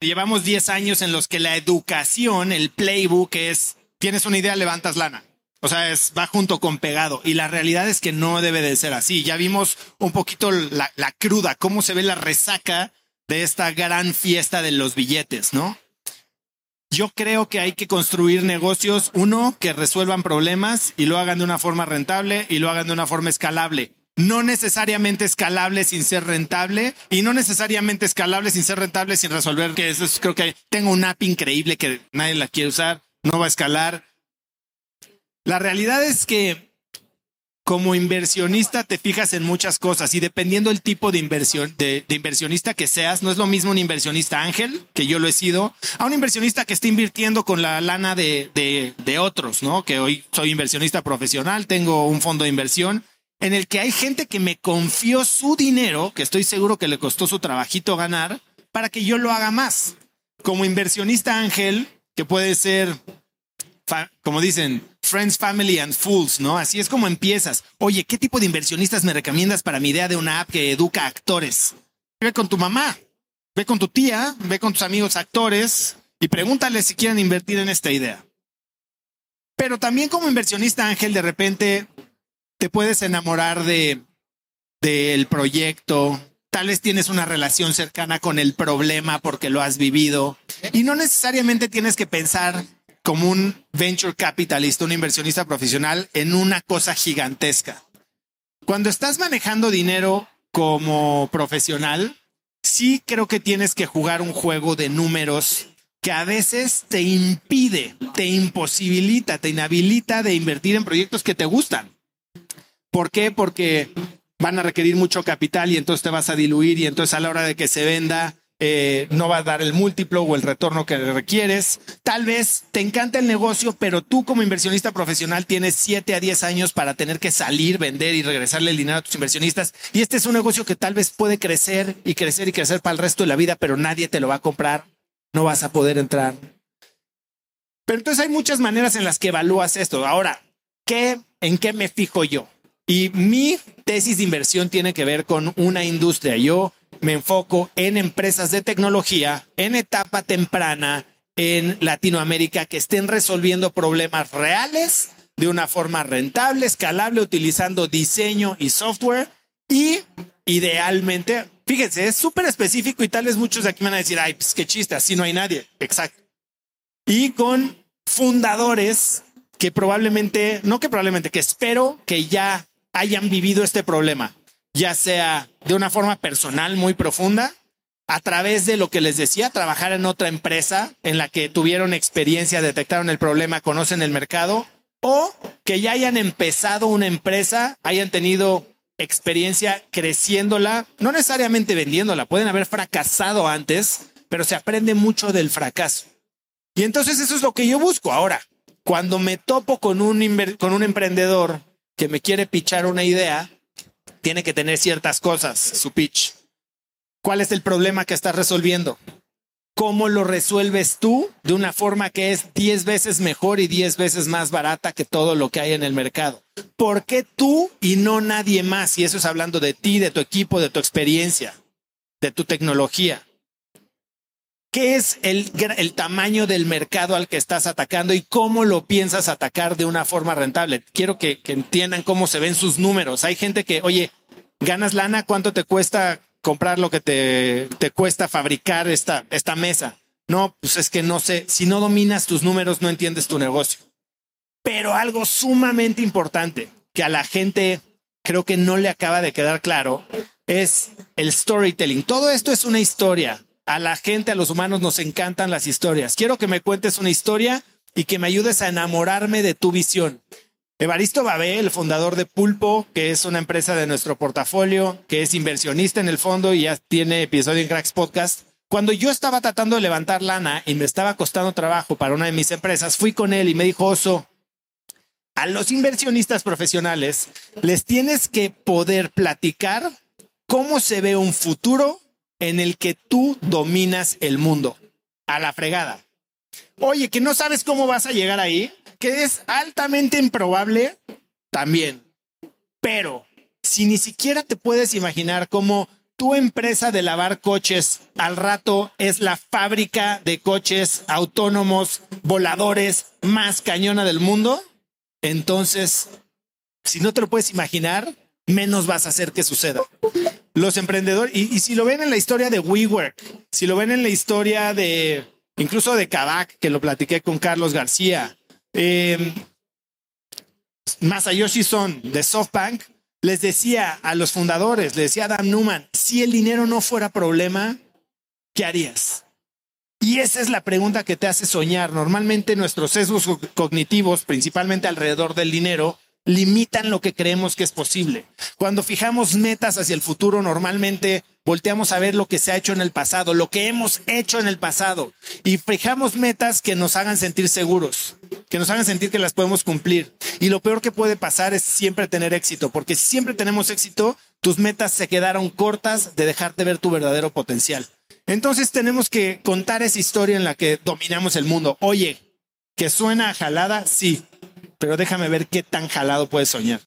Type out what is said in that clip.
llevamos 10 años en los que la educación, el playbook es, tienes una idea, levantas lana. O sea, es, va junto con pegado. Y la realidad es que no debe de ser así. Ya vimos un poquito la, la cruda, cómo se ve la resaca de esta gran fiesta de los billetes, ¿no? Yo creo que hay que construir negocios, uno, que resuelvan problemas y lo hagan de una forma rentable y lo hagan de una forma escalable. No necesariamente escalable sin ser rentable y no necesariamente escalable sin ser rentable sin resolver que eso es, creo que tengo una app increíble que nadie la quiere usar, no va a escalar. La realidad es que como inversionista te fijas en muchas cosas y dependiendo del tipo de inversión, de, inversionista que seas, no es lo mismo un inversionista ángel, que yo lo he sido, a un inversionista que está invirtiendo con la lana de, de, de otros, ¿no? Que hoy soy inversionista profesional, tengo un fondo de inversión en el que hay gente que me confió su dinero, que estoy seguro que le costó su trabajito ganar, para que yo lo haga más. Como inversionista ángel, que puede ser como dicen, friends, family and fools, ¿no? Así es como empiezas. Oye, ¿qué tipo de inversionistas me recomiendas para mi idea de una app que educa actores? Ve con tu mamá, ve con tu tía, ve con tus amigos actores y pregúntales si quieren invertir en esta idea. Pero también como inversionista ángel, de repente te puedes enamorar de del proyecto, tal vez tienes una relación cercana con el problema porque lo has vivido y no necesariamente tienes que pensar como un venture capitalista, un inversionista profesional en una cosa gigantesca. Cuando estás manejando dinero como profesional, sí creo que tienes que jugar un juego de números que a veces te impide, te imposibilita, te inhabilita de invertir en proyectos que te gustan. ¿Por qué? Porque van a requerir mucho capital y entonces te vas a diluir y entonces a la hora de que se venda eh, no va a dar el múltiplo o el retorno que requieres. Tal vez te encanta el negocio, pero tú como inversionista profesional tienes 7 a 10 años para tener que salir, vender y regresarle el dinero a tus inversionistas. Y este es un negocio que tal vez puede crecer y crecer y crecer para el resto de la vida, pero nadie te lo va a comprar. No vas a poder entrar. Pero entonces hay muchas maneras en las que evalúas esto. Ahora, ¿qué, ¿en qué me fijo yo? Y mi tesis de inversión tiene que ver con una industria. Yo me enfoco en empresas de tecnología en etapa temprana en Latinoamérica que estén resolviendo problemas reales de una forma rentable, escalable, utilizando diseño y software y idealmente, fíjense, es súper específico y tal vez muchos de aquí van a decir, ay, pues qué chiste, así no hay nadie. Exacto. Y con fundadores que probablemente, no que probablemente, que espero que ya hayan vivido este problema ya sea de una forma personal muy profunda, a través de lo que les decía, trabajar en otra empresa en la que tuvieron experiencia, detectaron el problema, conocen el mercado, o que ya hayan empezado una empresa, hayan tenido experiencia creciéndola, no necesariamente vendiéndola, pueden haber fracasado antes, pero se aprende mucho del fracaso. Y entonces eso es lo que yo busco ahora. Cuando me topo con un, con un emprendedor que me quiere pichar una idea, tiene que tener ciertas cosas, su pitch. ¿Cuál es el problema que estás resolviendo? ¿Cómo lo resuelves tú de una forma que es 10 veces mejor y 10 veces más barata que todo lo que hay en el mercado? ¿Por qué tú y no nadie más? Y eso es hablando de ti, de tu equipo, de tu experiencia, de tu tecnología. ¿Qué es el, el, tamaño del mercado al que estás atacando y cómo lo piensas atacar de una forma rentable? Quiero que, entiendan cómo se ven sus números. Hay gente que, oye, ganas lana, ¿cuánto te cuesta comprar lo que te, te cuesta fabricar esta, esta mesa? No, pues es que no sé, si no dominas tus números, no entiendes tu negocio. Pero algo sumamente importante que a la gente creo que no le acaba de quedar claro es el storytelling. Todo esto es una historia a la gente, a los humanos nos encantan las historias. Quiero que me cuentes una historia y que me ayudes a enamorarme de tu visión. Evaristo Babé, el fundador de Pulpo, que es una empresa de nuestro portafolio, que es inversionista en el fondo y ya tiene episodio en Cracks Podcast. Cuando yo estaba tratando de levantar lana y me estaba costando trabajo para una de mis empresas, fui con él y me dijo, Oso, a los inversionistas profesionales les tienes que poder platicar cómo se ve un futuro en el que tú dominas el mundo a la fregada. Oye, que no sabes cómo vas a llegar ahí, que es altamente improbable también. Pero si ni siquiera te puedes imaginar cómo tu empresa de lavar coches al rato es la fábrica de coches autónomos voladores más cañona del mundo, entonces, si no te lo puedes imaginar, menos vas a hacer que suceda. Los emprendedores, y, si lo ven en la historia de WeWork, si lo ven en la historia de, incluso de Kavak, que lo platiqué con Carlos García, eh, Masayoshi Son de SoftBank, les decía a los fundadores, le decía a Adam Newman, si el dinero no fuera problema, ¿qué harías? Y esa es la pregunta que te hace soñar. Normalmente nuestros sesgos cognitivos, principalmente alrededor del dinero, limitan lo que creemos que es posible. Cuando fijamos metas hacia el futuro, normalmente volteamos a ver lo que se ha hecho en el pasado, lo que hemos hecho en el pasado, y fijamos metas que nos hagan sentir seguros, que nos hagan sentir que las podemos cumplir. Y lo peor que puede pasar es siempre tener éxito, porque si siempre tenemos éxito, tus metas se quedaron cortas de dejarte ver tu verdadero potencial. Entonces tenemos que contar esa historia en la que dominamos el mundo. Oye, que suena jalada, sí, pero déjame ver qué tan jalado puedes soñar.